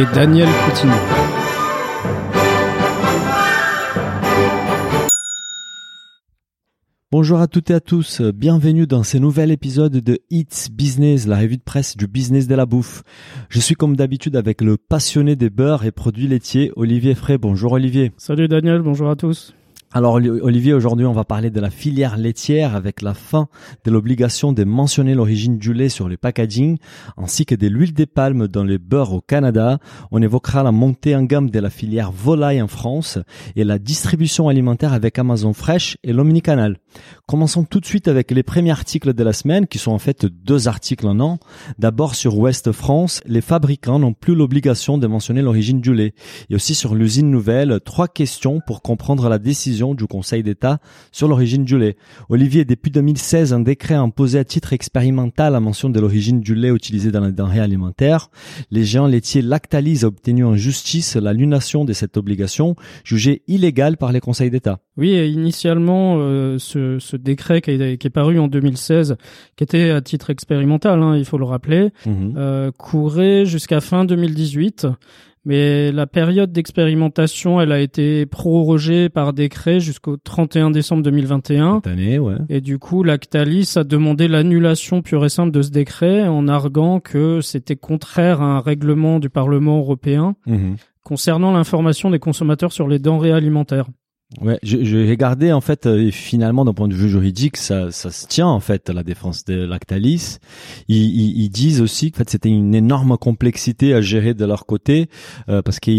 Et Daniel Coutinho. Bonjour à toutes et à tous, bienvenue dans ce nouvel épisode de It's Business, la revue de presse du business de la bouffe. Je suis comme d'habitude avec le passionné des beurres et produits laitiers, Olivier Frey. Bonjour Olivier. Salut Daniel, bonjour à tous. Alors Oli- Olivier, aujourd'hui on va parler de la filière laitière avec la fin de l'obligation de mentionner l'origine du lait sur les packaging ainsi que de l'huile des palmes dans les beurres au Canada. On évoquera la montée en gamme de la filière volaille en France et la distribution alimentaire avec Amazon Fresh et l'Omnicanal. Commençons tout de suite avec les premiers articles de la semaine qui sont en fait deux articles en an. D'abord sur Ouest France, les fabricants n'ont plus l'obligation de mentionner l'origine du lait. Et aussi sur l'usine nouvelle, trois questions pour comprendre la décision du Conseil d'État sur l'origine du lait. Olivier, depuis 2016, un décret a imposé à titre expérimental la mention de l'origine du lait utilisé dans les denrées alimentaires. Les géants laitiers Lactalis a obtenu en justice l'annulation de cette obligation, jugée illégale par les conseils d'État. Oui, et initialement, euh, ce, ce décret qui est, qui est paru en 2016, qui était à titre expérimental, hein, il faut le rappeler, Mhm. euh, courait jusqu'à fin 2018. Mais la période d'expérimentation, elle a été prorogée par décret jusqu'au 31 décembre 2021. Cette année, ouais. Et du coup, Lactalis a demandé l'annulation pure et simple de ce décret en arguant que c'était contraire à un règlement du Parlement européen Mhm. concernant l'information des consommateurs sur les denrées alimentaires. Ouais, je- regardé en fait euh, finalement d'un point de vue juridique, ça, ça se tient en fait la défense de Lactalis. Ils, ils, ils disent aussi que en fait, c'était une énorme complexité à gérer de leur côté euh, parce qu'ils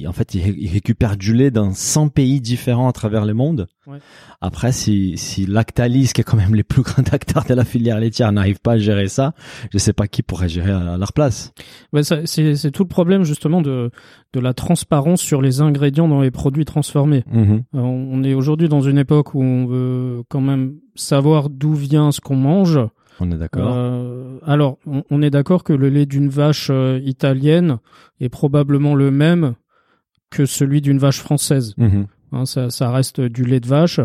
ils- en fait ils récupèrent du lait dans 100 pays différents à travers le monde. Ouais. Après, si, si Lactalis, qui est quand même les plus grands acteurs de la filière laitière, n'arrive pas à gérer ça, je sais pas qui pourrait gérer à leur place. Ouais, ça- c'est c'est tout le problème justement de, de la transparence sur les ingrédients dans les produits transformés. Mhm. Euh, On est aujourd'hui dans une époque où on veut quand même savoir d'où vient ce qu'on mange. On est d'accord. Euh, alors, on, on est d'accord que le lait d'une vache euh, italienne est probablement le même que celui d'une vache française. Mhm. Hein, ça, ça reste du lait de vache.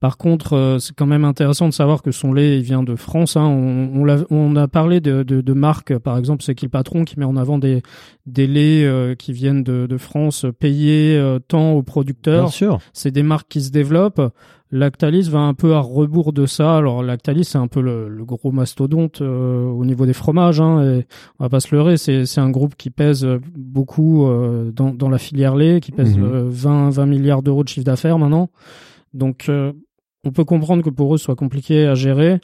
Par contre, euh, c'est quand même intéressant de savoir que son lait il vient de France. Hein. On, on, l'a- on a parlé de, de, de marques, par exemple, c'est qui le patron qui met en avant des, des laits euh, qui viennent de, de France, payés euh, tant aux Bien producteurs. sûr. C'est des marques qui se développent. Lactalis va un peu à rebours de ça. Alors Lactalis, c'est un peu le, le gros mastodonte euh, au niveau des fromages. Hein, et on va pas se leurrer, c'est c'est un groupe qui pèse beaucoup euh, dans, dans la filière lait, qui pèse Mhm. euh, 20 20 milliards d'euros de chiffre d'affaires maintenant. Donc euh, on peut comprendre que pour eux ce soit compliqué à gérer,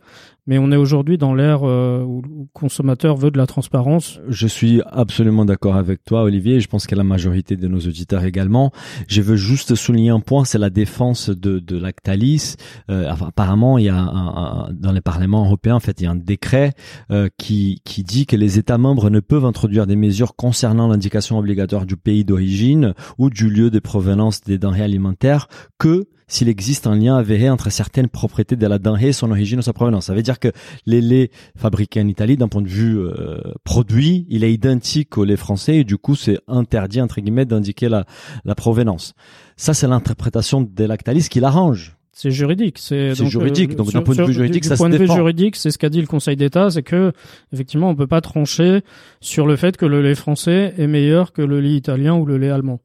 mais on est aujourd'hui dans l'ère euh, où le consommateur veut de la transparence. Je suis absolument d'accord avec toi, Olivier. Je pense que la majorité de nos auditeurs également. Je veux juste souligner un point, c'est la défense de, de Lactalis. Euh, apparemment, il y a un, un- dans les parlements européens, en fait, il y a un décret euh, qui, qui dit que les États membres ne peuvent introduire des mesures concernant l'indication obligatoire du pays d'origine ou du lieu de provenance des denrées alimentaires que s'il existe un lien avéré entre certaines propriétés de la denrée son origine ou sa provenance. Ça veut dire que les laits fabriqués en Italie, d'un point de vue euh, produit, il est identique au lait français et du coup, c'est interdit entre guillemets d'indiquer la, la provenance. Ça, c'est l'interprétation de Lactalis qui l'arrange. C'est juridique. C'est juridique, donc d'un point de vue juridique, du, ça du se point de vue défend. juridique, c'est ce qu'a dit le Conseil d'État, c'est que effectivement, on peut pas trancher sur le fait que le lait français est meilleur que le lait italien ou le lait allemand.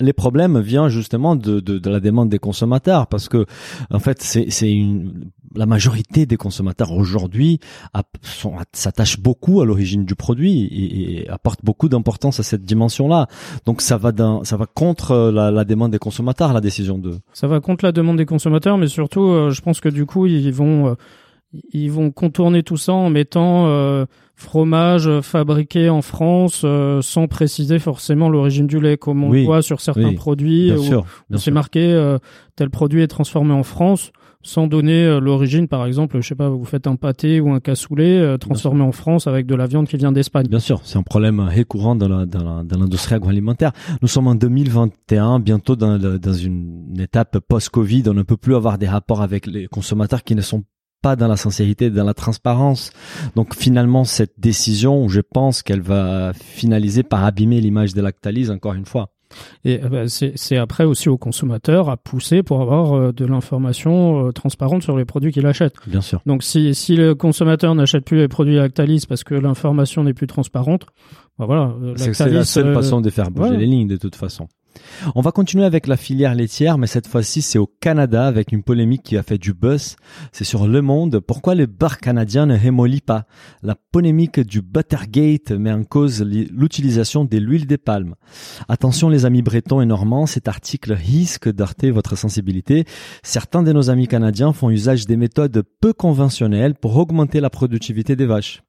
Les problèmes viennent justement de, de, de la demande des consommateurs parce que en fait c'est une la majorité des consommateurs aujourd'hui s'attachent beaucoup à l'origine du produit et, et apportent beaucoup d'importance à cette dimension-là. Donc ça va d'un, ça va contre la, la demande des consommateurs la décision de. Ça va contre la demande des consommateurs, mais surtout, euh, je pense que du coup, ils vont, euh, ils vont contourner tout ça en mettant euh, fromage fabriqué en France euh, sans préciser forcément l'origine du lait, comme on Oui, voit sur certains oui, produits Bien où sûr, où bien c'est marqué euh, tel produit est transformé en France. sans donner euh, l'origine. Par exemple, je sais pas, vous faites un pâté ou un cassoulet euh, transformé en France avec de la viande qui vient d'Espagne. Bien sûr, c'est un problème récurrent dans la- dans la- dans l'industrie agroalimentaire. Nous sommes en 2021, bientôt dans, dans une étape post-Covid. On ne peut plus avoir des rapports avec les consommateurs qui ne sont pas dans la sincérité, dans la transparence. Donc finalement, cette décision, je pense qu'elle va finaliser par abîmer l'image de Lactalis encore une fois. Et euh, bah, c'est après aussi aux consommateurs à pousser pour avoir euh, de l'information euh, transparente sur les produits qu'il achète. Bien sûr. Donc si, si le consommateur n'achète plus les produits Lactalis parce que l'information n'est plus transparente, bah voilà, euh, C'est la seule façon de faire bouger ouais. les lignes de toute façon. On va continuer avec la filière laitière, mais cette fois-ci c'est au Canada avec une polémique qui a fait du buzz. C'est sur Le Monde. Pourquoi le beurre canadien ne rémollit pas? La polémique du Buttergate met en cause li- l'utilisation de l'huile des palmes. Attention les amis bretons et normands, cet article risque d'heurter votre sensibilité. Certains de nos amis canadiens font usage des méthodes peu conventionnelles pour augmenter la productivité des vaches.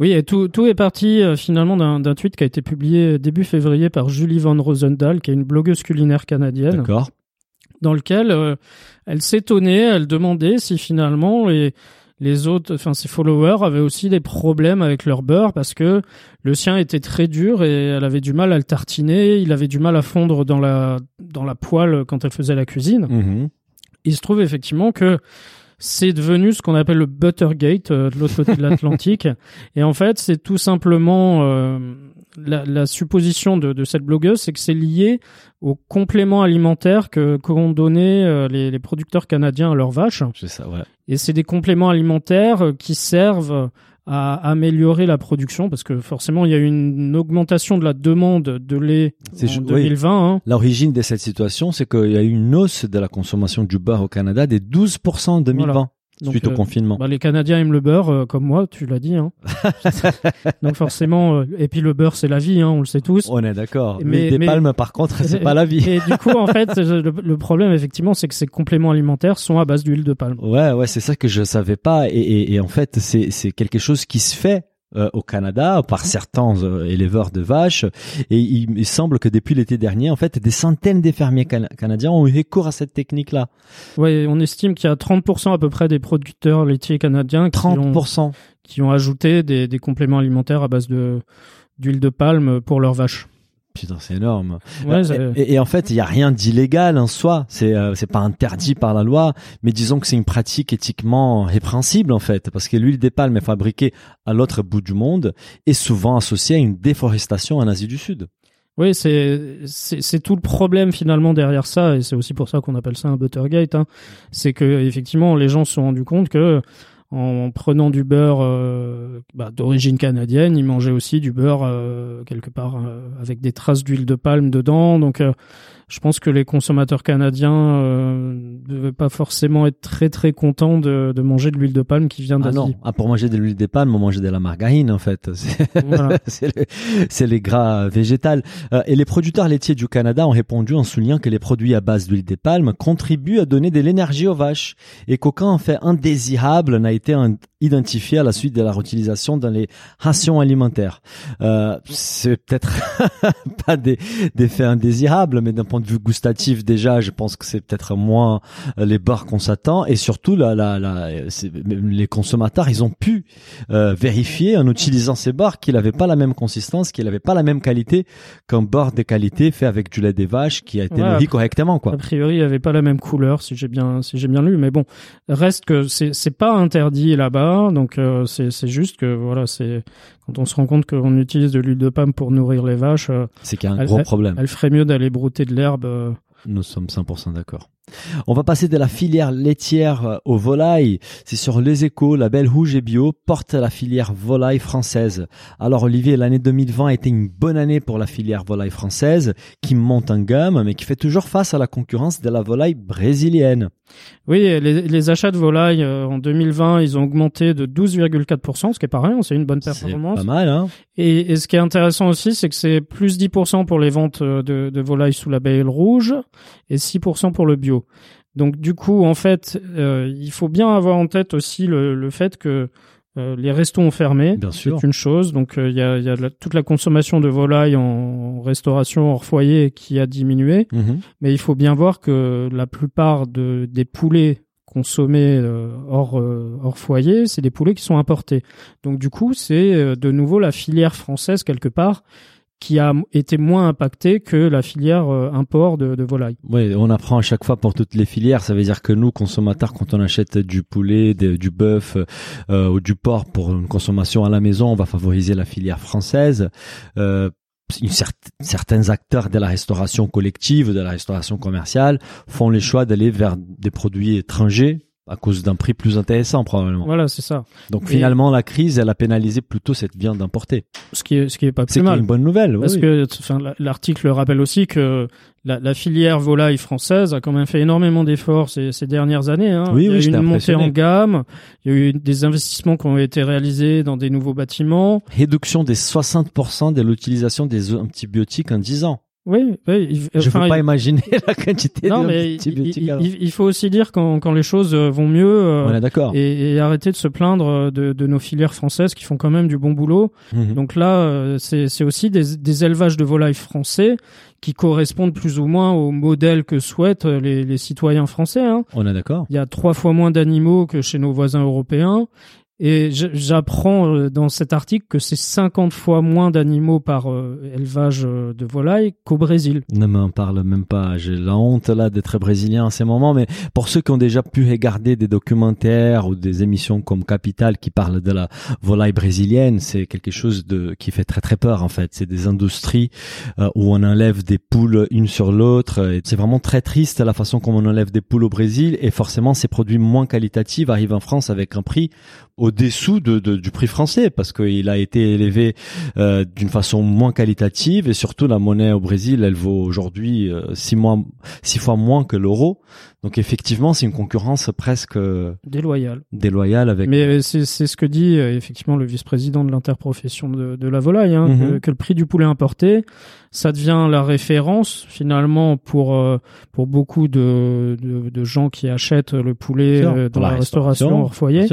Oui, et tout, tout est parti euh, finalement d'un d'un tweet qui a été publié début février par Julie Van Rosendahl, qui est une blogueuse culinaire canadienne, D'accord dans lequel euh, elle s'étonnait, elle demandait si finalement les les autres, enfin ses followers avaient aussi des problèmes avec leur beurre parce que le sien était très dur et elle avait du mal à le tartiner, il avait du mal à fondre dans la dans la poêle quand elle faisait la cuisine. Mhm. Il se trouve effectivement que c'est devenu ce qu'on appelle le Buttergate euh, de l'autre côté de l'Atlantique. Et en fait, c'est tout simplement euh, la, la supposition de, de cette blogueuse, c'est que c'est lié aux compléments alimentaires que qu'ont donné euh, les, les producteurs canadiens à leurs vaches. C'est ça, ouais. Et c'est des compléments alimentaires qui servent à améliorer la production parce que forcément il y a eu une augmentation de la demande de lait en ju- oui. 2020. hein. L'origine de cette situation, c'est qu'il y a eu une hausse de la consommation du beurre au Canada des 12% en 2020 Voilà. Donc, suite au euh, confinement. Bah, les Canadiens aiment le beurre, euh, comme moi, tu l'as dit. Hein. Donc forcément, euh, et puis le beurre, c'est la vie, hein, on le sait tous. On est d'accord. mais- Mais, des mais- palmes, par contre, c'est pas la vie. Et du coup, en fait, le, le problème, effectivement, c'est que ces compléments alimentaires sont à base d'huile de palme. Ouais, ouais, c'est ça que je savais pas. Et, et, et en fait, c'est c'est quelque chose qui se fait. Euh, au Canada par certains euh, éleveurs de vaches. Et il, il semble que depuis l'été dernier en fait des centaines de fermiers cana- canadiens ont eu recours à cette technique là Ouais, on estime qu'il y a 30% à peu près des producteurs laitiers canadiens qui ont, 30% qui ont ajouté des, des compléments alimentaires à base de d'huile de palme pour leurs vaches. Putain c'est énorme Ouais, ça- et, et- et en fait, il y a rien d'illégal en soi. C'est euh, c'est pas interdit par la loi, mais disons que c'est une pratique éthiquement répréhensible en fait, parce que l'huile des palmes est fabriquée à l'autre bout du monde et souvent associée à une déforestation en Asie du Sud. Oui, c'est tout le problème finalement derrière ça, et c'est aussi pour ça qu'on appelle ça un Buttergate. Hein. C'est que effectivement, les gens se sont rendus compte que en prenant du beurre euh, bah, d'origine canadienne, ils mangeaient aussi du beurre euh, quelque part euh, avec des traces d'huile de palme dedans. Donc, je pense que les consommateurs canadiens euh, devaient pas forcément être très très contents de, de manger de l'huile de palme qui vient Ah d'Asie. non, ah, pour manger de l'huile des palmes, on mangeait de la margarine en fait. C'est Voilà. le- les gras végétals. Euh, et les producteurs laitiers du Canada ont répondu en soulignant que les produits à base d'huile des palmes contribuent à donner de l'énergie aux vaches et qu'aucun fait indésirable n'a été un- identifié à la suite de la réutilisation dans les rations alimentaires. Euh, c'est peut-être pas des, des faits indésirables, mais d'un point de vue gustatif déjà, je pense que c'est peut-être moins euh, les beurres qu'on s'attend et surtout la, la, la, les consommateurs, ils ont pu euh, vérifier en utilisant ces beurres qu'il n'avait pas la même consistance, qu'il n'avait pas la même qualité qu'un beurre de qualité fait avec du lait des vaches qui a été nourri correctement quoi. A priori, il n'y avait pas la même couleur, si j'ai bien, si j'ai bien lu. Mais bon, reste que c'est pas interdit là-bas, donc euh, c'est, juste que voilà, c'est quand on se rend compte qu'on utilise de l'huile de palme pour nourrir les vaches, euh, C'est qu'il y a un Elle- gros problème. elle ferait mieux d'aller brouter de l'herbe. euh. Nous sommes 100% d'accord. On va passer de la filière laitière euh, aux volailles. C'est sur Les Échos, la Belle Rouge et Bio porte la filière volaille française. Alors Olivier, l'année 2020 a été une bonne année pour la filière volaille française qui monte en gamme mais qui fait toujours face à la concurrence de la volaille brésilienne. Oui, les, les achats de volailles euh, en 2020, ils ont augmenté de 12,4%, ce qui est pas rien, c'est une bonne C'est performance. pas mal, hein Et, et ce qui est intéressant aussi, c'est que c'est plus 10% pour les ventes euh, de, de volailles sous la belle rouge et 6% pour le bio. Donc du coup, en fait, euh, il faut bien avoir en tête aussi le, le fait que euh, les restos ont fermé. Bien sûr. C'est une chose. Donc euh, il y a, il y a la- toute la consommation de volailles en restauration hors foyer qui a diminué. Mhm. Mais il faut bien voir que la plupart de, des poulets consommés hors hors foyer, c'est des poulets qui sont importés. Donc du coup, c'est de nouveau la filière française quelque part qui a été moins impactée que la filière euh, import de, de volaille. Oui, on apprend à chaque fois pour toutes les filières. Ça veut dire que nous, consommateurs, quand on achète du poulet, du bœuf euh, ou du porc pour une consommation à la maison, on va favoriser la filière française. Euh, une cer- certains acteurs de la restauration collective, de la restauration commerciale, font les choix d'aller vers des produits étrangers à cause d'un prix plus intéressant probablement. Voilà, c'est ça. Donc Et- finalement, la crise, elle a pénalisé plutôt cette viande importée. Ce qui est ce qui est pas C'est plus mal. une bonne nouvelle. Parce oui. que enfin, l'article rappelle aussi que la, la filière volaille française a quand même fait énormément d'efforts ces, ces dernières années. Hein. Oui, il y a oui, eu une montée en gamme, il y a eu des investissements qui ont été réalisés dans des nouveaux bâtiments. Réduction des 60% de l'utilisation des antibiotiques en 10 ans. Oui, oui. il- Je enfin, peux pas il- imaginer la quantité non, mais il, il- alors. il- il faut aussi dire quand, quand les choses euh, vont mieux euh, est d'accord. et, et arrêter de se plaindre de, de nos filières françaises qui font quand même du bon boulot. Mhm. Donc là, euh, c'est c'est aussi des, des élevages de volailles français qui correspondent plus ou moins au modèle que souhaitent euh, les, les citoyens français. Hein. On est d'accord. Il y a trois fois moins d'animaux que chez nos voisins européens. Et j'apprends euh, dans cet article que c'est 50 fois moins d'animaux par euh, élevage euh, de volailles qu'au Brésil. Ne m'en parle même pas. J'ai la honte là d'être brésilien en ces moments. Mais pour ceux qui ont déjà pu regarder des documentaires ou des émissions comme Capital qui parlent de la volaille brésilienne, c'est quelque chose de qui fait très très peur en fait. C'est des industries où on enlève des poules une sur l'autre. C'est vraiment très triste la façon comme on enlève des poules au Brésil. Et forcément, ces produits moins qualitatifs arrivent en France avec un prix au-dessous de, de- du prix français parce qu'il a été élevé euh, d'une façon moins qualitative et surtout la monnaie au Brésil elle vaut aujourd'hui euh, six mois six fois moins que l'euro donc effectivement c'est une concurrence presque euh, Déloyal. déloyale avec Mais euh, c'est c'est ce que dit euh, effectivement le vice-président de l'interprofession de, de la volaille, hein, Mhm. que, que le prix du poulet importé, ça devient la référence finalement pour euh, pour beaucoup de, de, gens qui achètent le poulet dans la, restauration, restauration, hors foyer.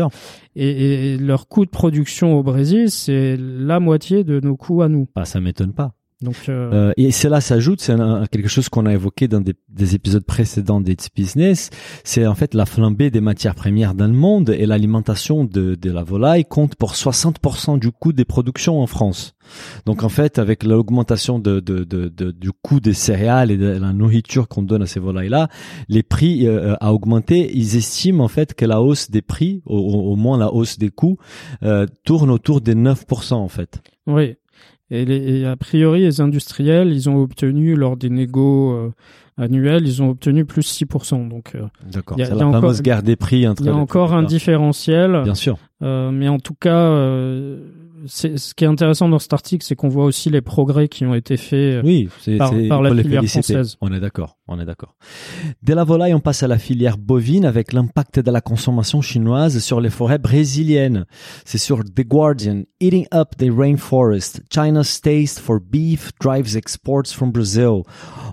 Et, leur coût de production au Brésil, c'est la moitié de nos coûts à nous. Bah, ça m'étonne pas Donc euh, Euh, et cela s'ajoute, c'est quelque chose qu'on a évoqué dans des, des épisodes précédents d'It's Business, c'est en fait la flambée des matières premières dans le monde et l'alimentation de, de la volaille compte pour 60% du coût des productions en France. Donc en fait, avec l'augmentation de, de, de, de- du coût des céréales et de la nourriture qu'on donne à ces volailles-là, les prix euh, a augmenté. Ils estiment en fait que la hausse des prix, au, au- au moins la hausse des coûts, euh, tourne autour des 9% en fait. oui. Et, les, et a priori, les industriels, ils ont obtenu lors des négos euh, annuels, ils ont obtenu plus 6%. Donc euh, D'accord. Il y a- C'est la fameuse encore- guerre des prix entre il y a les encore un différentiel. Bien sûr. Euh, mais en tout cas, ce qui est intéressant dans cet article, c'est qu'on voit aussi les progrès qui ont été faits. Oui, par- par la filière féliciter. française. On est d'accord, on est d'accord. De la volaille, on passe à la filière bovine avec l'impact de la consommation chinoise sur les forêts brésiliennes. C'est sur The Guardian. Eating up the rainforest. China's taste for beef drives exports from Brazil.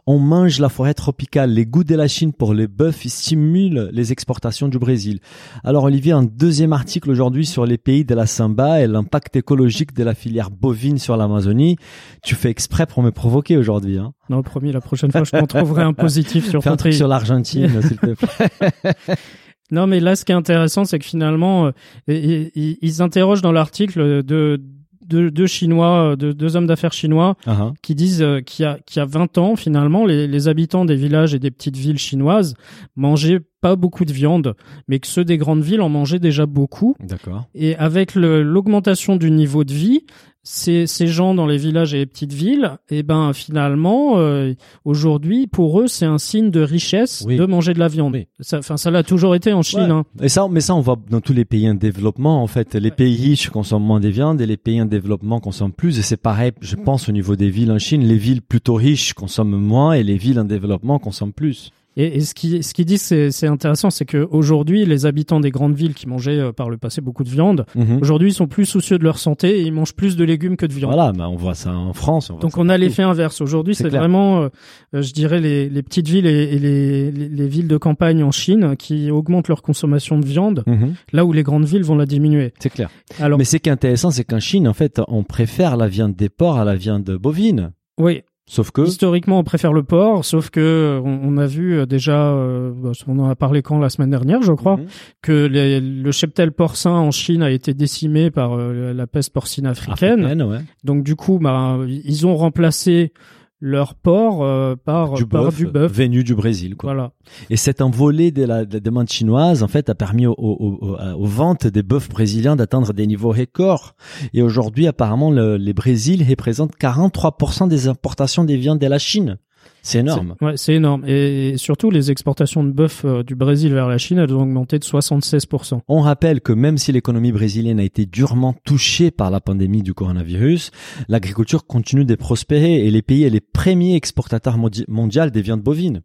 On mange la forêt tropicale. Les goûts de la Chine pour les bœufs stimulent les exportations du Brésil. Alors Olivier, un deuxième article aujourd'hui sur les pays de la samba et l'impact écologique de la filière bovine sur l'Amazonie. Tu fais exprès pour me provoquer aujourd'hui. Hein. Non, promis, la prochaine fois, je t'en trouverai un positif sur un truc l'Argentine, s'il te plaît. Non, mais là, ce qui est intéressant, c'est que finalement, euh, ils interrogent dans l'article deux, deux, deux Chinois, euh, deux, deux hommes d'affaires chinois, Ah, ah. qui disent euh, qu'il y a, qu'il y a 20 ans, finalement, les, les habitants des villages et des petites villes chinoises mangeaient pas beaucoup de viande, mais que ceux des grandes villes en mangeaient déjà beaucoup. D'accord. Et avec l'augmentation du niveau de vie, ces, ces gens dans les villages et les petites villes, et ben finalement, euh, aujourd'hui, pour eux, c'est un signe de richesse Oui. de manger de la viande. Oui. Ça, enfin, ça l'a toujours été en Chine. Ouais. hein. Et ça, mais ça, on voit dans tous les pays en développement. En fait, les pays riches consomment moins des viandes et les pays en développement consomment plus. Et c'est pareil, je pense, au niveau des villes en Chine. Les villes plutôt riches consomment moins et les villes en développement consomment plus. Et, et ce qui ce qui dit c'est c'est intéressant, c'est que aujourd'hui, les habitants des grandes villes qui mangeaient euh, par le passé beaucoup de viande, Mhm. aujourd'hui, ils sont plus soucieux de leur santé et ils mangent plus de légumes que de viande. Voilà, mais on voit ça en France. on Donc on a l'effet inverse. Aujourd'hui, C'est c'est vraiment, euh, euh, je dirais, les, les petites villes et, et les, les, les villes de campagne en Chine qui augmentent leur consommation de viande, Mhm. là où les grandes villes vont la diminuer. C'est clair. Alors Mais ce qui est intéressant, c'est qu'en Chine, en fait, on préfère la viande des porcs à la viande bovine. oui, Sauf que historiquement, on préfère le porc, sauf que on, on a vu euh, déjà, euh, bah, on en a parlé quand la semaine dernière, je crois, Mhm. que les- le cheptel porcin en Chine a été décimé par euh, la peste porcine africaine. africaine, ouais. Donc du coup, bah, ils ont remplacé leur porc euh, par du par bœuf, du bœuf. venu du Brésil. Quoi. Voilà. Et cet envolé de la, de la demande chinoise, en fait, a permis aux ventes des bœufs brésiliens d'atteindre des niveaux records. Et aujourd'hui, apparemment, le, les Brésil représentent 43% des importations des viandes de la Chine. C'est énorme. C'est- Ouais, c'est énorme. Et, et surtout, les exportations de bœuf euh, du Brésil vers la Chine, elles ont augmenté de 76%. On rappelle que même si l'économie brésilienne a été durement touchée par la pandémie du coronavirus, l'agriculture continue de prospérer et les pays est les premiers exportateurs mondi- mondiaux des viandes bovines.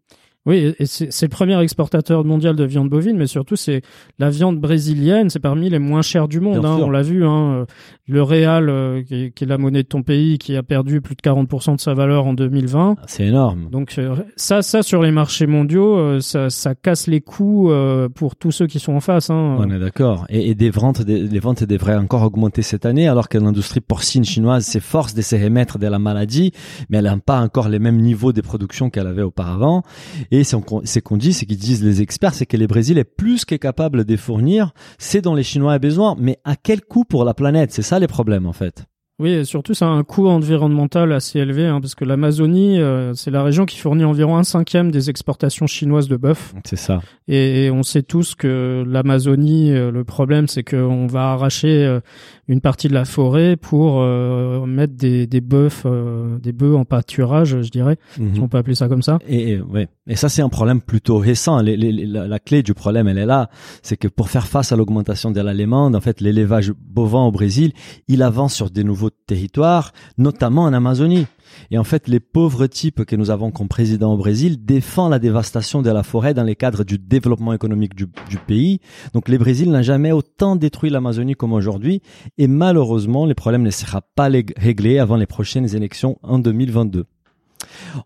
Oui, et- c'est le premier exportateur mondial de viande bovine, mais surtout c'est la viande brésilienne, c'est parmi les moins chères du monde. Hein, on l'a vu, hein, euh, le réal, euh, qui, est, qui est la monnaie de ton pays, qui a perdu plus de 40% de sa valeur en 2020. C'est énorme. Donc euh, ça, ça sur les marchés mondiaux, euh, ça, ça casse les coûts euh, pour tous ceux qui sont en face. Hein. On est d'accord. Et, et des ventes, des, les ventes devraient encore augmenter cette année, alors que l'industrie porcine chinoise s'efforce de se remettre de la maladie, mais elle n'a pas encore les mêmes niveaux de production qu'elle avait auparavant. Et c'est qu'on c'est qu'on dit, c'est qu'ils disent les experts, c'est que le Brésil est plus que capable de fournir ce dont les Chinois ont besoin, mais à quel coût pour la planète? C'est ça les problèmes en fait. Oui, et surtout ça a un coût environnemental assez élevé, hein, parce que l'Amazonie, euh, c'est la région qui fournit environ un cinquième des exportations chinoises de bœuf. C'est ça. Et, et on sait tous que l'Amazonie, euh, le problème, c'est qu'on va arracher euh, une partie de la forêt pour euh, mettre des, des bœufs, euh, des bœufs en pâturage, je dirais, Mhm. si on peut appeler ça comme ça. Et, et- ouais. Et ça, c'est un problème plutôt récent. Les- les- la, la clé du problème, elle est là. C'est que pour faire face à l'augmentation de l'allemande, en fait, l'élevage bovin au Brésil, il avance sur des nouveaux territoires, notamment en Amazonie. Et en fait, les pauvres types que nous avons comme président au Brésil défendent la dévastation de la forêt dans les cadres du développement économique du, pays. Donc, le Brésil n'a jamais autant détruit l'Amazonie comme aujourd'hui. Et malheureusement, le problème ne sera pas réglé avant les prochaines élections en 2022.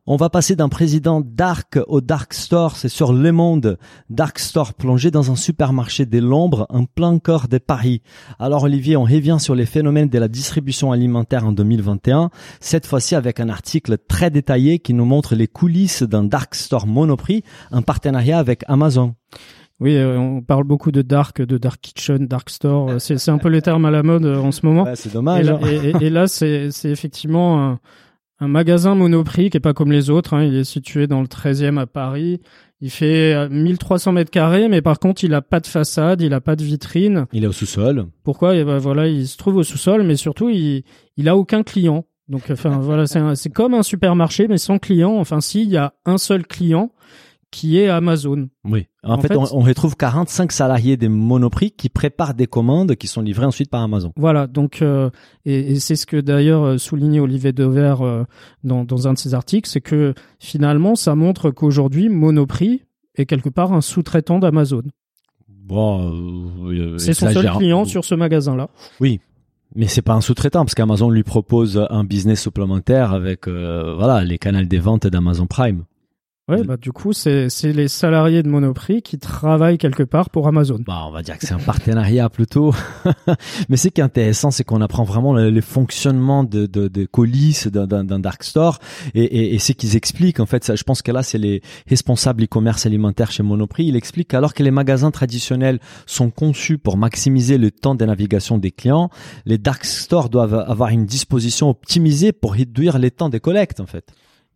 On va passer d'un président dark au dark store. C'est sur Le Monde. Dark store plongé dans un supermarché de l'ombre en plein cœur de Paris. Alors Olivier, on revient sur les phénomènes de la distribution alimentaire en 2021. Cette fois-ci avec un article très détaillé qui nous montre les coulisses d'un dark store Monoprix, en partenariat avec Amazon. Oui, euh, on parle beaucoup de dark, de dark kitchen, dark store. euh, C'est un peu les termes à la mode euh, en ce moment. Ouais, c'est Et dommage. là, hein. et- et- et là, c'est c'est effectivement un, un magasin Monoprix qui est pas comme les autres. hein. Il est situé dans le 13e à Paris. Il fait euh, 1300 mètres carrés, mais par contre, il a pas de façade, il a pas de vitrine. Il est au sous-sol. Pourquoi? Eh ben voilà, il se trouve au sous-sol, mais surtout, il il a aucun client. Donc, enfin voilà, c'est c'est comme un supermarché, mais sans client. Enfin, si, il y a un seul client qui est Amazon. Oui. En, En fait, fait- on, on retrouve 45 salariés des Monoprix qui préparent des commandes qui sont livrées ensuite par Amazon. Voilà, donc euh, et, et c'est ce que d'ailleurs euh, soulignait Olivier Dever euh, dans, dans un de ses articles, c'est que finalement ça montre qu'aujourd'hui Monoprix est quelque part un sous-traitant d'Amazon. Bon, euh, C'est son seul client sur ce magasin-là. Mais c'est pas un sous-traitant parce qu'Amazon lui propose un business supplémentaire avec euh, voilà les canaux des ventes d'Amazon Prime. Ouais, bah du coup c'est les salariés de Monoprix qui travaillent quelque part pour Amazon. Bah, on va dire que c'est un partenariat plutôt. Mais ce qui est intéressant, c'est qu'on apprend vraiment le, le fonctionnement de, de, de coulisses d'un, dark store et, et, et c'est qu'ils expliquent en fait. Ça, je pense que là, c'est les responsables e-commerce alimentaire chez Monoprix. Il explique qu'alors que les magasins traditionnels sont conçus pour maximiser le temps de navigation des clients, les dark stores doivent avoir une disposition optimisée pour réduire les temps des collectes en fait.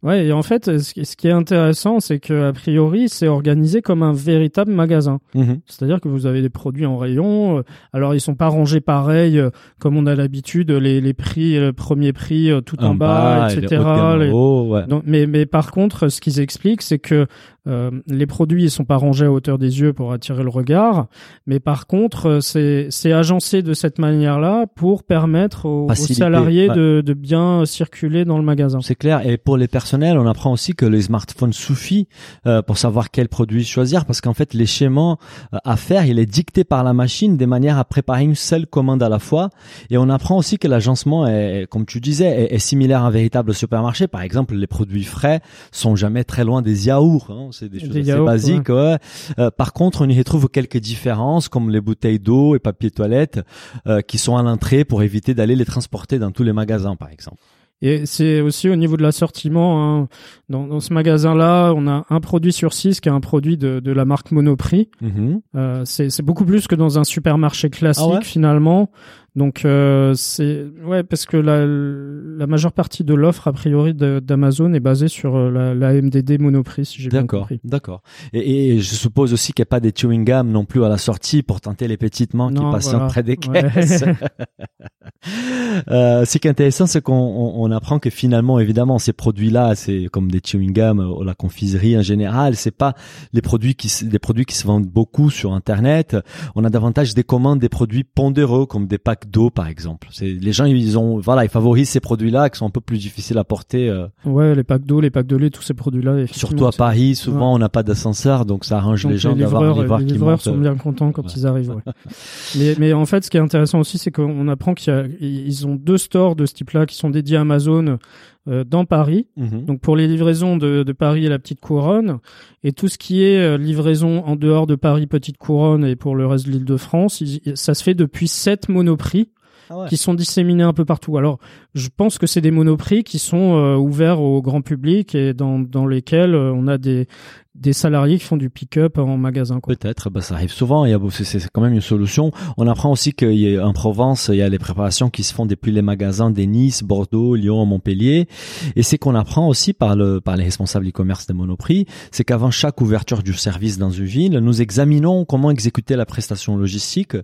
Ouais, et en fait ce qui est intéressant c'est que a priori c'est organisé comme un véritable magasin. C'est-à-dire que vous avez des produits en rayon. euh, Alors ils sont pas rangés pareil euh, comme on a l'habitude, les, les prix, le premier prix euh, tout en, bas, etc. les- ouais. Donc, mais, mais par contre, ce qu'ils expliquent, c'est que euh, les produits ils sont pas rangés à hauteur des yeux pour attirer le regard, mais par contre, euh, c'est agencé de cette manière-là pour permettre aux, salariés ouais. de, de bien circuler dans le magasin. C'est clair. Et pour les personnels, on apprend aussi que les smartphones suffit euh, pour savoir quel produit choisir parce qu'en fait, les schémas euh, à faire, il est dicté par la machine de manière à préparer une seule commande à la fois. Et on apprend aussi que l'agencement est, comme tu disais, est, est similaire à un véritable supermarché. Par exemple, les produits frais sont jamais très loin des yaourts. Hein. C'est des choses Des assez yaourts, basiques. ouais. Euh, par contre, on y retrouve quelques différences comme les bouteilles d'eau et papier toilette euh, qui sont à l'entrée pour éviter d'aller les transporter dans tous les magasins, par exemple. Et c'est aussi au niveau de l'assortiment. Hein. Dans, dans, ce magasin-là, on a un produit sur six qui est un produit de, de la marque Monoprix. Mhm. Euh, c'est beaucoup plus que dans un supermarché classique Ah ouais? finalement. Donc euh, c'est ouais parce que la, la majeure partie de l'offre a priori d'Amazon est basée sur euh, la, la MDD Monoprix si j'ai bien D'accord, compris. d'accord. Et, et je suppose aussi qu'il n'y a pas des chewing gum non plus à la sortie pour tenter les petites mains qui patientent voilà. près des Ouais. caisses. euh, ce qui est intéressant, c'est qu'on on, on apprend que finalement, évidemment, ces produits-là, c'est comme des chewing gum ou la confiserie en général, c'est pas les produits qui des produits qui se vendent beaucoup sur Internet. On a davantage des commandes des produits pondéreux comme des packs d'eau, par exemple. C'est les gens, ils ont voilà, ils favorisent ces produits-là qui sont un peu plus difficiles à porter. euh, Ouais, les packs d'eau, les packs de lait, tous ces produits-là. Surtout à Paris, souvent on n'a pas d'ascenseur, donc ça arrange Donc les gens d'avoir un livreurs, livreur les qui livreurs monte. sont bien contents quand Ouais. ils arrivent. ouais. mais, mais en fait, ce qui est intéressant aussi, c'est qu'on apprend qu'il y a, ils ont deux stores de ce type-là qui sont dédiés à Amazon euh, dans Paris. Mhm. Donc pour les livraisons de, de Paris et la Petite Couronne, et tout ce qui est euh, livraison en dehors de Paris Petite Couronne et pour le reste de l'Île-de-France, ça se fait depuis sept monoprix Ah ouais. qui sont disséminés un peu partout. Alors, je pense que c'est des monoprix qui sont euh, ouverts au grand public et dans, dans lesquels euh, on a des, des salariés qui font du pick-up en magasin. Peut-être, bah, ça arrive souvent. A, c'est, quand même une solution. On apprend aussi qu'il y a en Provence, il y a les préparations qui se font depuis les magasins des Nice, Bordeaux, Lyon, Montpellier. Et c'est qu'on apprend aussi par le par les responsables e-commerce des Monoprix, c'est qu'avant chaque ouverture du service dans une ville, nous examinons comment exécuter la prestation logistique.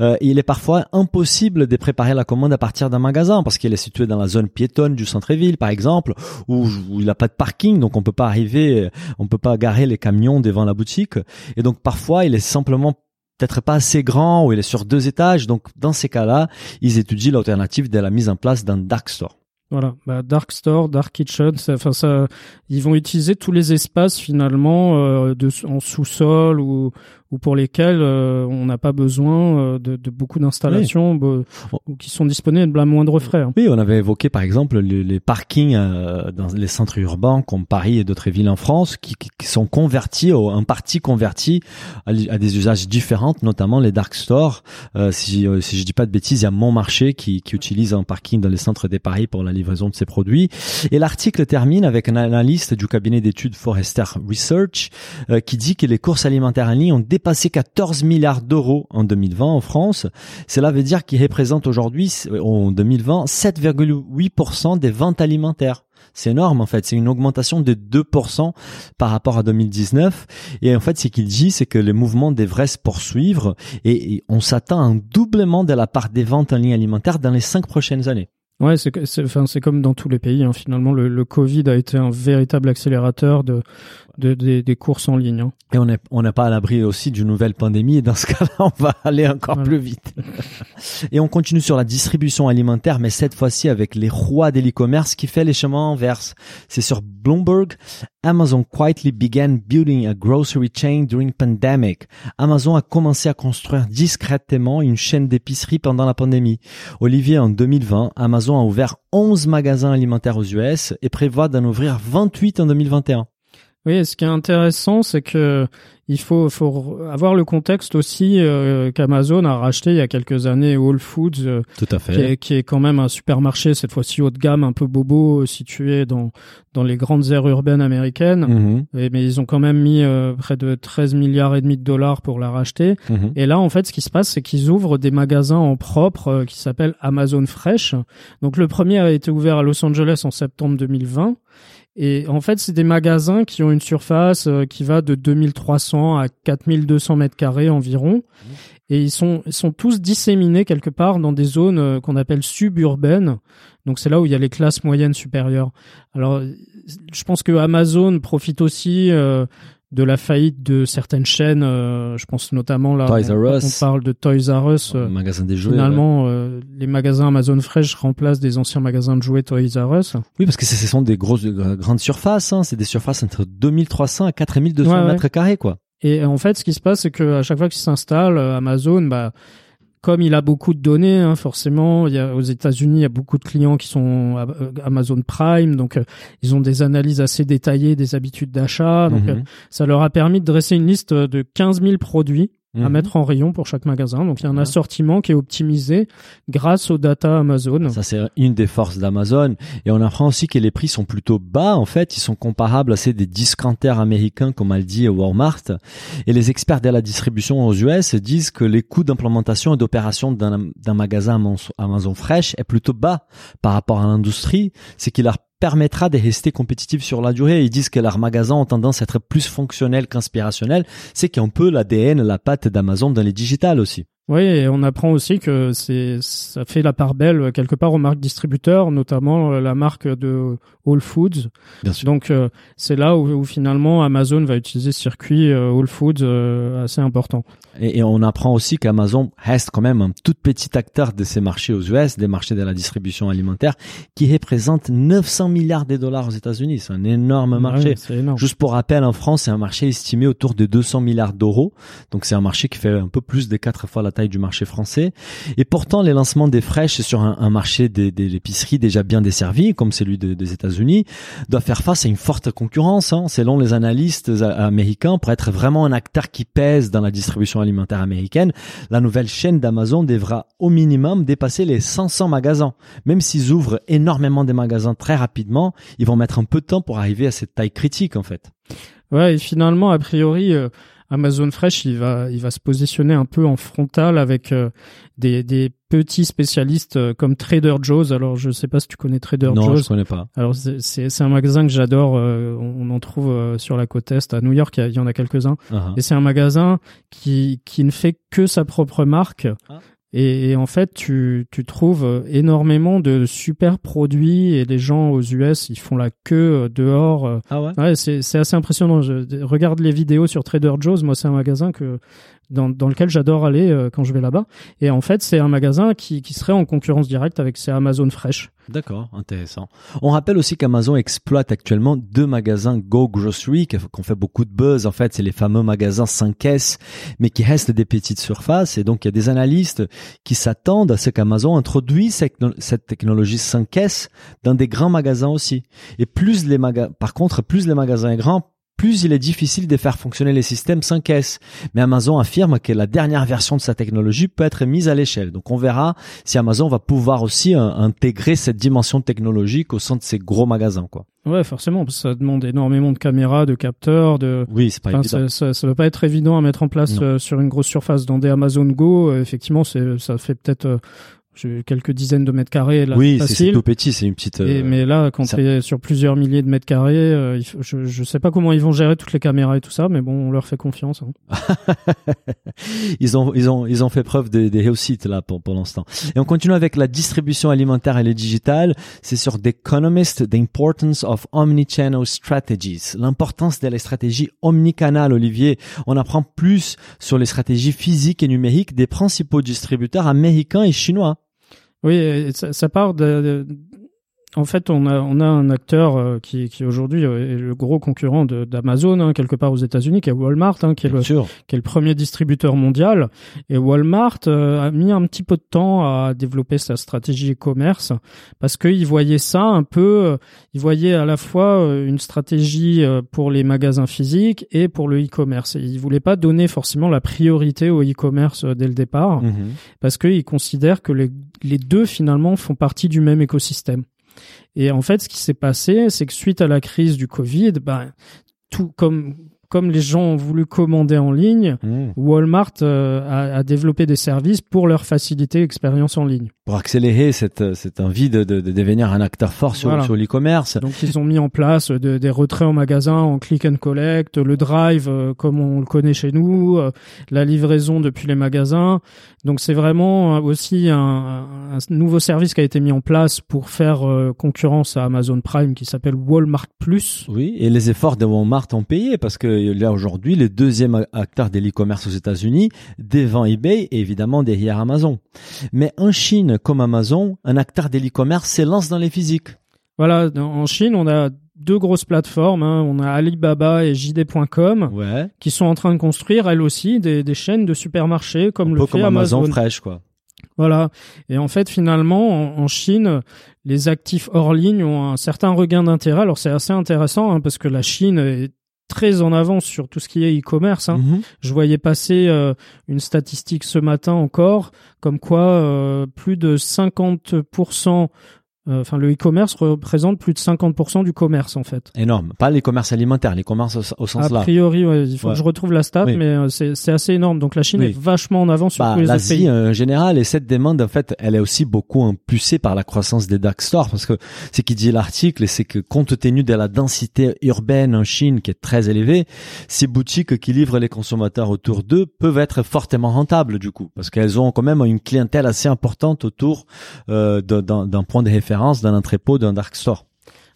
Euh, il est parfois impossible de préparer la commande à partir d'un magasin parce qu'il est situé dans la zone piétonne du centre-ville, par exemple, où, où il n'a pas de parking, donc on peut pas arriver, on peut pas garer les camions devant la boutique. Et donc parfois, il est simplement peut-être pas assez grand ou il est sur deux étages. Donc dans ces cas-là, ils étudient l'alternative de la mise en place d'un dark store. Voilà, bah, Dark Store, Dark Kitchen, ça, enfin ça, ils vont utiliser tous les espaces finalement euh, de, en sous-sol ou, ou pour lesquels euh, on n'a pas besoin euh, de, de beaucoup d'installations bah, ou qui sont disponibles à moindre frais. hein. Oui, on avait évoqué par exemple les, les parkings euh, dans les centres urbains comme Paris et d'autres villes en France qui, sont convertis, au- en partie convertis à, des usages différents, notamment les dark stores. Si, si je dis pas de bêtises, il y a Montmarché qui, qui utilise un parking dans les centres des Paris pour la livraison de ses produits. Et l'article termine avec une analyste du cabinet d'études Forrester Research euh, qui dit que les courses alimentaires en ligne ont dépassé 14 milliards d'euros en 2020 en France. Cela veut dire qu'ils représentent aujourd'hui, en 2020, 7,8% des ventes alimentaires. C'est énorme en fait, c'est une augmentation de 2% par rapport à 2019. Et en fait, ce qu'il dit, c'est que le mouvement devrait se poursuivre et, on s'attend à un doublement de la part des ventes en ligne alimentaire dans les cinq prochaines années. Ouais, c'est comme dans tous les pays. hein. Finalement, le, le Covid a été un véritable accélérateur de, de des, des courses en ligne. hein. Et on n'est on n'est pas à l'abri aussi d'une nouvelle pandémie. Et dans ce cas-là, on va aller encore Voilà. plus vite. et on continue sur la distribution alimentaire, mais cette fois-ci avec les rois de l'e-commerce qui fait les chemins inverses. C'est sur Bloomberg. Amazon quietly began building a grocery chain during pandemic. Amazon a commencé à construire discrètement une chaîne d'épicerie pendant la pandémie. Olivier, en 2020, Amazon a ouvert 11 magasins alimentaires aux US et prévoit d'en ouvrir 28 en 2021. Oui, ce qui est intéressant, c'est que il faut, faut avoir le contexte aussi euh, qu'Amazon a racheté il y a quelques années Whole Foods, euh, Tout à qui, est, qui est quand même un supermarché cette fois-ci haut de gamme, un peu bobo, euh, situé dans dans les grandes aires urbaines américaines. Mhm, Et- mais ils ont quand même mis euh, près de 13 milliards et demi de dollars pour la racheter. mhm. Et là, en fait, ce qui se passe, c'est qu'ils ouvrent des magasins en propre qui s'appellent Amazon Fresh. Donc, le premier a été ouvert à Los Angeles en septembre 2020. Et en fait, c'est des magasins qui ont une surface euh, qui va de 2300 à 4200 mètres carrés environ. Et ils sont, ils sont tous disséminés quelque part dans des zones euh, qu'on appelle suburbaines. Donc, c'est là où il y a les classes moyennes supérieures. Alors, je pense que Amazon profite aussi euh, de la faillite de certaines chaînes. euh, je pense notamment là, Toys R on, Us. on parle de Toys R Us. euh, magasin des jouets. Finalement, euh, les magasins Amazon Fresh remplacent des anciens magasins de jouets Toys R Us. Oui, parce que ce sont des grosses, euh, grandes surfaces. Hein. C'est des surfaces entre 2300 à 4200 Ouais, ouais. mètres carrés, quoi. Et en fait, ce qui se passe, c'est que à chaque fois qu'il s'installe, euh, Amazon, bah, comme il a beaucoup de données, hein, forcément, il y a, aux États-Unis, il y a beaucoup de clients qui sont euh, Amazon Prime, donc euh, ils ont des analyses assez détaillées des habitudes d'achat. Donc, Mhm. euh, ça leur a permis de dresser une liste de 15 000 produits à Mhm. mettre en rayon pour chaque magasin. Donc il y a un Ouais. assortiment qui est optimisé grâce aux data Amazon. Ça, c'est une des forces d'Amazon. Et on apprend aussi que les prix sont plutôt bas. En fait, ils sont comparables à ceux des discounters américains comme Aldi et Walmart. Et les experts de la distribution aux US disent que les coûts d'implémentation et d'opération d'un magasin Amazon- Fresh est plutôt bas par rapport à l'industrie. C'est qui leur permettra de rester compétitifs sur la durée. Ils disent que leurs magasins ont tendance à être plus fonctionnels qu'inspirationnels. C'est qu'il y a un peu l'ADN, la patte d'Amazon dans les digitales aussi. Oui, et on apprend aussi que c'est ça fait la part belle quelque part aux marques distributeurs, notamment euh, la marque de Whole Foods. Bien sûr. Donc euh, c'est là où, où finalement Amazon va utiliser ce circuit euh, Whole Foods euh, assez important. Et, et on apprend aussi qu'Amazon reste quand même un tout petit acteur de ces marchés aux US, des marchés de la distribution alimentaire, qui représente 900 milliards de dollars aux États-Unis. C'est un énorme marché. Ouais, c'est énorme. Juste pour rappel, en France, c'est un marché estimé autour de 200 milliards d'euros. Donc c'est un marché qui fait un peu plus de quatre fois la taille du marché français. Et pourtant, les lancements des fraîches sur un, marché des, des épiceries déjà bien desservi, comme celui de- des États-Unis, doit faire face à une forte concurrence. hein. Selon les analystes américains, pour être vraiment un acteur qui pèse dans la distribution alimentaire américaine, la nouvelle chaîne d'Amazon devra au minimum dépasser les 500 magasins. Même s'ils ouvrent énormément de magasins très rapidement, ils vont mettre un peu de temps pour arriver à cette taille critique en fait. Ouais, et finalement, a priori, euh, Amazon Fresh, il va, il va se positionner un peu en frontal avec euh, des, des petits spécialistes euh, comme Trader Joe's. Alors, je sais pas si tu connais Trader non, Joe's. je connais pas. Alors, c'est- un magasin que j'adore. euh, on on en trouve sur la côte est à New York. Il y en a quelques-uns. Uh-huh. Et c'est un magasin qui, qui ne fait que sa propre marque. Ah. Et, et en fait, tu, tu trouves euh, énormément de super produits et les gens aux US, ils font la queue euh, dehors. euh, Ah ouais? Ouais, c'est c'est assez impressionnant. Je regarde les vidéos sur Trader Joe's. Moi, c'est un magasin que dans, lequel j'adore aller euh, quand je vais là-bas. Et en fait, c'est un magasin qui, serait en concurrence directe avec ces Amazon Fresh. D'accord, intéressant. On rappelle aussi qu'Amazon exploite actuellement deux magasins Go Grocery ont fait beaucoup de buzz. En fait, c'est les fameux magasins 5S, mais qui restent des petites surfaces. Et donc, il y a des analystes qui s'attendent à ce qu'Amazon introduise cette technologie 5S dans des grands magasins aussi. Et plus les magasins, par contre, plus les magasins est grand, plus il est difficile de faire fonctionner les systèmes 5S. Mais Amazon affirme que la dernière version de sa technologie peut être mise à l'échelle. Donc on verra si Amazon va pouvoir aussi euh, intégrer cette dimension technologique au sein de ses gros magasins, quoi. Ouais, forcément, parce que ça demande énormément de caméras, de capteurs, de. Oui, c'est pas Enfin, évident. ça, ça, ça doit pas être évident à mettre en place euh, sur une grosse surface. Dans des Amazon Go, euh, effectivement, c'est ça fait peut-être euh, j'ai quelques dizaines de mètres carrés. Là, Oui, c'est- tout petit, c'est une petite. Et, euh, mais là, quand ça- tu es sur plusieurs milliers de mètres carrés, euh, je, je sais pas comment ils vont gérer toutes les caméras et tout ça, mais bon, on leur fait confiance. hein. ils ont ils ont ils ont fait preuve de, de réussite là pour pour l'instant. Et on continue avec la distribution alimentaire et le digital. C'est sur The Economist, The Importance of Omnichannel Strategies. L'importance de la stratégie omnicanal, Olivier. On apprend plus sur les stratégies physiques et numériques des principaux distributeurs américains et chinois. Oui, ça, ça part de, de- En fait, on a, on a un acteur euh, qui, qui aujourd'hui euh, est le gros concurrent d'Amazon, hein, quelque part aux États-Unis, qui est Walmart, hein, qui est le, qui est le premier distributeur mondial. Et Walmart euh, a mis un petit peu de temps à développer sa stratégie e-commerce parce qu'il voyait ça un peu, il voyait à la fois une stratégie pour les magasins physiques et pour le e-commerce. Il voulait pas donner forcément la priorité au e-commerce dès le départ Mhm. parce qu'il considère que les, les deux finalement font partie du même écosystème. Et en fait, ce qui s'est passé, c'est que suite à la crise du Covid, ben, tout comme comme les gens ont voulu commander en ligne, Mhm. Walmart euh, a, a développé des services pour leur faciliter l'expérience en ligne. Pour accélérer cette cette envie de, de, de devenir un acteur fort sur Voilà. sur l'e-commerce. Donc ils ont mis en place de- des retraits en magasin en click and collect, le drive euh, comme on le connaît chez nous, euh, la livraison depuis les magasins. Donc c'est vraiment euh, aussi un, un nouveau service qui a été mis en place pour faire euh, concurrence à Amazon Prime qui s'appelle Walmart Plus. Oui, et les efforts de Walmart ont payé parce que là aujourd'hui, le deuxième a- acteur de l'e-commerce aux États-Unis, devant eBay et évidemment derrière Amazon. Mais en Chine, comme Amazon, un acteur de l'e-commerce s'élance dans les physiques. Voilà, en Chine, on a deux grosses plateformes, hein. on a Alibaba et JD.com Ouais. qui sont en train de construire elles aussi des, des chaînes de supermarchés comme un le peu fait comme Amazon, Amazon. Fresh, quoi. Voilà. Et en fait, finalement, en, en Chine, les actifs hors ligne ont un certain regain d'intérêt. Alors, c'est assez intéressant hein, parce que la Chine est très en avance sur tout ce qui est e-commerce. Hein. Mhm. Je voyais passer euh, une statistique ce matin encore, comme quoi euh, plus de 50%, euh, enfin le e-commerce représente plus de 50% du commerce en fait. Énorme. Pas les commerces alimentaires, les commerces au, au sens A large. priori, ouais, il faut Ouais. que je retrouve la stat, Oui. mais euh, c'est assez énorme. Donc la Chine Oui. est vachement en avance sur Bah, tous les autres pays. euh, en général et cette demande en fait elle est aussi beaucoup impulsée par la croissance des dark stores parce que ce qui dit l'article c'est que compte tenu de la densité urbaine en Chine qui est très élevée ces boutiques qui livrent les consommateurs autour d'eux peuvent être fortement rentables du coup parce qu'elles ont quand même une clientèle assez importante autour euh, d'un point de référence d'un entrepôt d'un dark store.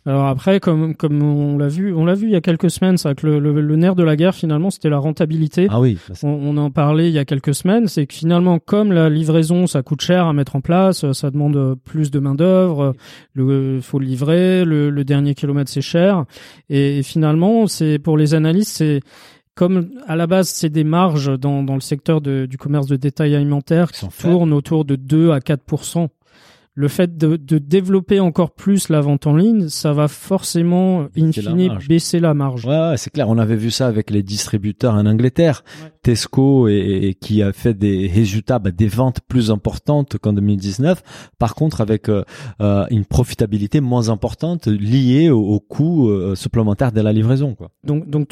Alors après, comme comme on l'a vu, on l'a vu il y a quelques semaines, ça que le, le, le nerf de la guerre finalement, c'était la rentabilité. ah oui On, on en parlait il y a quelques semaines, c'est que finalement, comme la livraison, ça coûte cher à mettre en place, ça demande plus de main d'œuvre, le faut le livrer, le, le dernier kilomètre c'est cher, et, et finalement, c'est pour les analystes, c'est comme à la base c'est des marges dans, dans le secteur de- du commerce de détail alimentaire Qui tournent autour de 2 à 4 le fait de, de développer encore plus la vente en ligne, ça va forcément, in Baisser la fine, marge. baisser la marge. Ouais, ouais, c'est clair. On avait vu ça avec les distributeurs en Angleterre. Ouais. Tesco et, et qui a fait des résultats, bah, des ventes plus importantes qu'en 2019. Par contre, avec euh, euh, une profitabilité moins importante liée au, au coût euh, supplémentaire de la livraison. Quoi. Donc, donc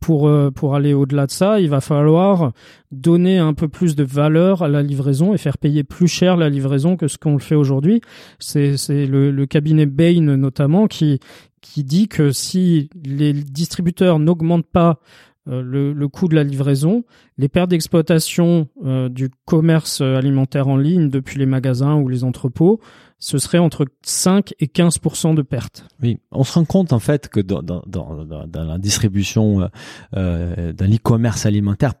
pour euh, pour aller au-delà de ça, il va falloir donner un peu plus de valeur à la livraison et faire payer plus cher la livraison que ce qu'on le fait aujourd'hui. C'est le, cabinet Bain notamment qui dit que si les distributeurs n'augmentent pas euh, le, coût de la livraison, les pertes d'exploitation euh, du commerce alimentaire en ligne depuis les magasins ou les entrepôts, ce serait entre 5 et 15% de pertes. Oui, on se rend compte en fait que dans la distribution, euh, euh, dans l'e-commerce alimentaire,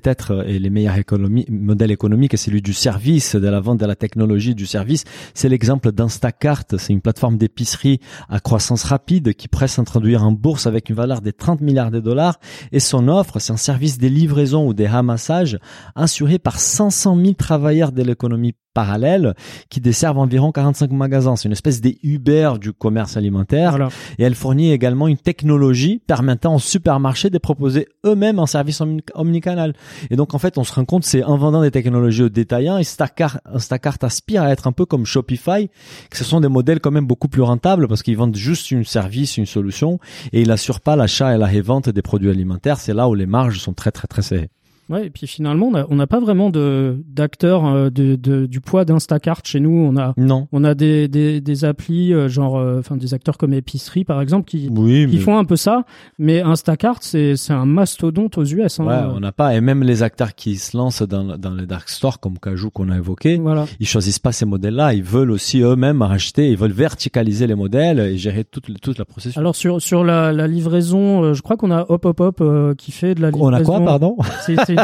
peut-être euh, et les meilleurs économies, modèles économiques, c'est celui du service, de la vente de la technologie, du service. C'est l'exemple d'Instacart, c'est une plateforme d'épicerie à croissance rapide qui presse s'introduire en bourse avec une valeur de 30 milliards de dollars. Et son offre, c'est un service des livraisons ou des ramassages assuré par 500 000 travailleurs de l'économie parallèle qui desservent environ 45 magasins. C'est une espèce des Uber du commerce alimentaire Voilà. et elle fournit également une technologie permettant aux supermarchés de proposer eux-mêmes un service omni- omnicanal. Et donc en fait, on se rend compte, c'est en vendant des technologies aux détaillants, et Instacart, Instacart aspire à être un peu comme Shopify, que ce sont des modèles quand même beaucoup plus rentables parce qu'ils vendent juste une service, une solution, et ils n'assurent pas l'achat et la revente des produits alimentaires. C'est là où les marges sont très très très serrées. Ouais, et puis finalement, on n'a pas vraiment de d'acteurs euh, de, de- du poids d'Instacart chez nous. On a Non. on a des des, des applis euh, genre euh, enfin des acteurs comme Épicerie par exemple qui Oui, qui mais- font un peu ça, mais Instacart c'est un mastodonte aux US. Hein. Ouais, on n'a pas, et même les acteurs qui se lancent dans, dans les dark stores comme Cajou qu'on a évoqué, Voilà. ils choisissent pas ces modèles-là. Ils veulent aussi eux-mêmes racheter, ils veulent verticaliser les modèles et gérer toute, toute la processus. Alors sur sur la, la livraison, je crois qu'on a Hop Hop Hop qui fait de la livraison. on a quoi, pardon?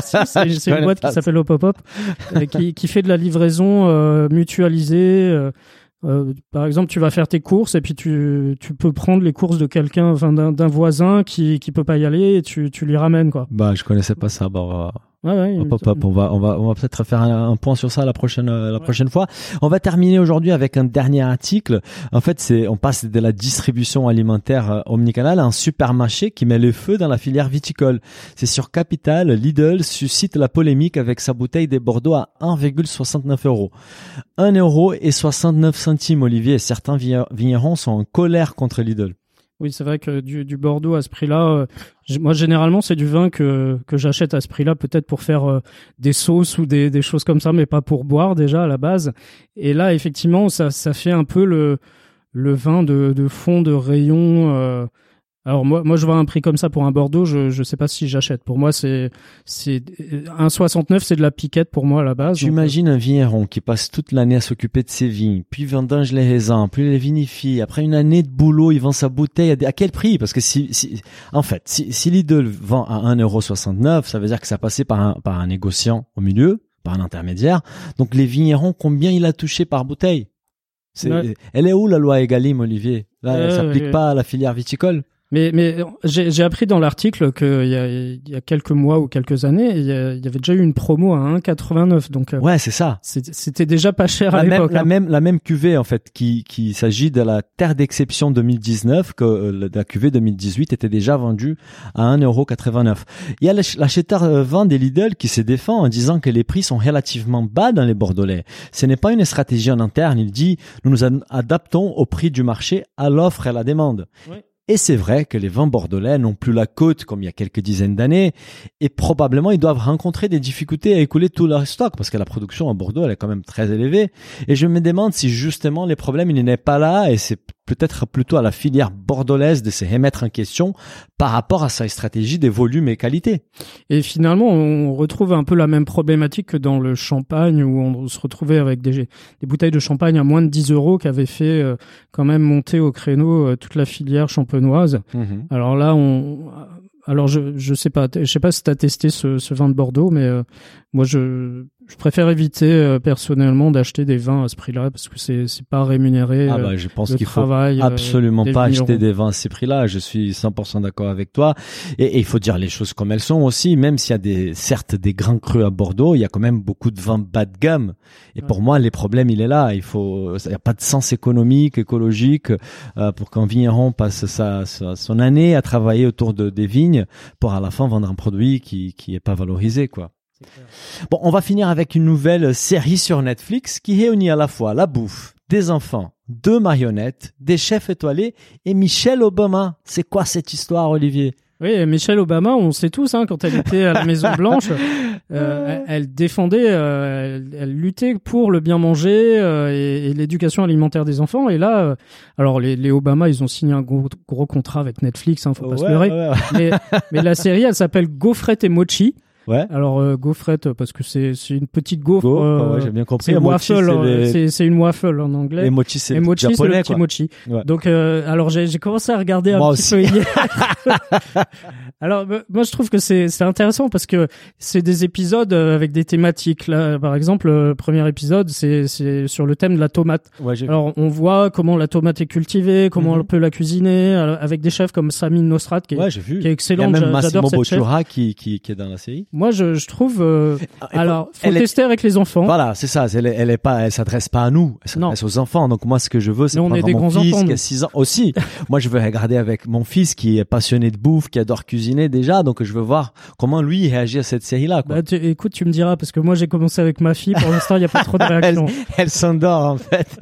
C'est une boîte qui s'appelle Hop, euh, qui, qui fait de la livraison euh, mutualisée. euh, par exemple, tu vas faire tes courses et puis tu, tu peux prendre les courses de quelqu'un, enfin d'un d'un voisin qui qui peut pas y aller et tu, tu lui ramènes quoi. Bah, je connaissais pas ça. Bah, Ouais, ouais, il hop, hop, on va, on va, on va peut-être faire un, un point sur ça la prochaine, euh, prochaine fois. On va terminer aujourd'hui avec un dernier article. En fait, c'est, on passe de la distribution alimentaire euh, omnicanal à un supermarché qui met le feu dans la filière viticole. C'est sur Capital, Lidl suscite la polémique avec sa bouteille des Bordeaux à 1,69 euros. 1 euro et 69 centimes, Olivier. Et certains vigner- vignerons sont en colère contre Lidl. Oui, c'est vrai que du, Bordeaux à ce prix-là, euh, moi généralement c'est du vin que que j'achète à ce prix-là, peut-être pour faire euh, des sauces ou des des choses comme ça, mais pas pour boire déjà à la base. Et là, effectivement, ça ça fait un peu le le vin de de fond de rayon. Alors moi moi je vois un prix comme ça pour un Bordeaux, je je sais pas si j'achète. Pour moi c'est c'est 1,69 c'est de la piquette pour moi à la base. Donc, euh, un vigneron qui passe toute l'année à s'occuper de ses vignes, puis vendange les raisins, puis les vinifie. Après une année de boulot, il vend sa bouteille à, des- à quel prix? Parce que si, si- en fait, si, si Lidl vend à 1,69€, ça veut dire que ça passait par un, par un négociant au milieu, par un intermédiaire. Donc les vignerons, combien il a touché par bouteille? Ouais. Elle est où la loi Egalim, Olivier? Là, elle Euh, s'applique euh, pas à la filière viticole? Mais, mais j'ai j'ai appris dans l'article qu'il y a, il y a quelques mois ou quelques années, il y, a- il y avait déjà eu une promo à 1,89. Donc, euh, Ouais, c'est ça. c'était déjà pas cher à La même, l'époque. la hein. même, la même cuvée en fait, qui, qui s'agit de la terre d'exception 2019, que euh, la cuvée 2018 était déjà vendue à 1,89€. Il y a l'ach- l'acheteur euh, vend des Lidl qui se défend en disant que les prix sont relativement bas dans les Bordelais. Ce n'est pas une stratégie en interne. Il dit nous nous ad- adaptons au prix du marché, à l'offre et à la demande. Oui. Et c'est vrai que les vins bordelais n'ont plus la côte comme il y a quelques dizaines d'années et probablement ils doivent rencontrer des difficultés à écouler tout leur stock parce que la production à Bordeaux elle est quand même très élevée. Et je me demande si justement les problèmes ils n'est pas là et c'est peut-être plutôt à la filière bordelaise de se remettre en question par rapport à sa stratégie des volumes et qualité. Et finalement, on retrouve un peu la même problématique que dans le champagne où on se retrouvait avec des, des bouteilles de champagne à moins de 10 euros qui avaient fait euh, quand même monter au créneau euh, toute la filière champenoise. Alors là, on, alors je je sais pas, je sais pas si t'as testé ce, ce vin de Bordeaux, mais euh, moi je je préfère éviter euh, personnellement d'acheter des vins à ce prix-là parce que c'est c'est pas rémunéré Ah euh, bah je pense qu'il faut euh, absolument pas vignerons. acheter des vins à ces prix-là. Je suis 100% d'accord avec toi. Et, il faut dire les choses comme elles sont aussi. Même s'il y a des, certes des grands crus à Bordeaux, il y a quand même beaucoup de vins bas de gamme. Et pour moi, les problèmes, il est là. Il faut, il n'y a pas de sens économique, écologique, euh, pour qu'un vigneron passe sa, sa- son année à travailler autour de, des vignes pour à la fin vendre un produit qui, qui est pas valorisé, quoi. Bon, on va finir avec une nouvelle série sur Netflix qui réunit à la fois la bouffe, des enfants, deux marionnettes, des chefs étoilés et Michelle Obama. C'est quoi cette histoire, Olivier? Oui, Michelle Obama, on sait tous, hein, quand elle était à la Maison Blanche, euh, elle, elle défendait, euh, elle, elle luttait pour le bien manger euh, et, et l'éducation alimentaire des enfants. Et là, euh, alors les, les Obama, ils ont signé un gros, gros contrat avec Netflix, hein, faut pas se leurrer. ouais, ouais. Mais, mais la série, elle s'appelle Gaufrette et Mochi. Ouais. Alors euh, gaufrette parce que c'est c'est une petite gaufre. Go, euh, ouais, j'ai bien compris. c'est waffle, c'est euh, les- une waffle en anglais. Et mochi, c'est Et mochi, c'est le japonais, petit quoi. mochi. Ouais. Donc, euh, alors j'ai j'ai commencé à regarder un Moi petit aussi. peu hier. alors, moi, je trouve que c'est c'est intéressant parce que c'est des épisodes euh, avec des thématiques. Là, par exemple, le premier épisode, c'est c'est sur le thème de la tomate. Ouais, j'ai- Alors, on voit comment la tomate est cultivée, comment Mhm. on peut la cuisiner, euh, avec des chefs comme Samine Nostrat qui est, ouais, vu. qui est Il y a même Massimo cette qui, qui, qui est dans la série. Moi, je, je trouve. euh, alors, faut elle est- tester avec les enfants. Voilà, c'est ça. Elle, est- elle est pas, elle s'adresse pas à nous. Elle s'adresse aux enfants. Donc moi, ce que je veux, c'est Mais on prendre est des mon grands fils enfants, qui a nous. 6 ans aussi. moi, je veux regarder avec mon fils qui est passionné de bouffe, qui adore cuisiner déjà. Donc je veux voir comment lui réagit à cette série-là. Bah, écoute, tu me diras parce que moi, j'ai commencé avec ma fille. Pour l'instant, il n'y a pas trop de elle, réaction. elle s'endort en fait.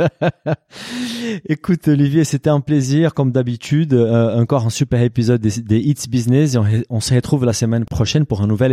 Écoute Olivier, c'était un plaisir comme d'habitude. Euh, encore un super épisode des, des Hits Business et on, on se retrouve la semaine prochaine pour un nouvel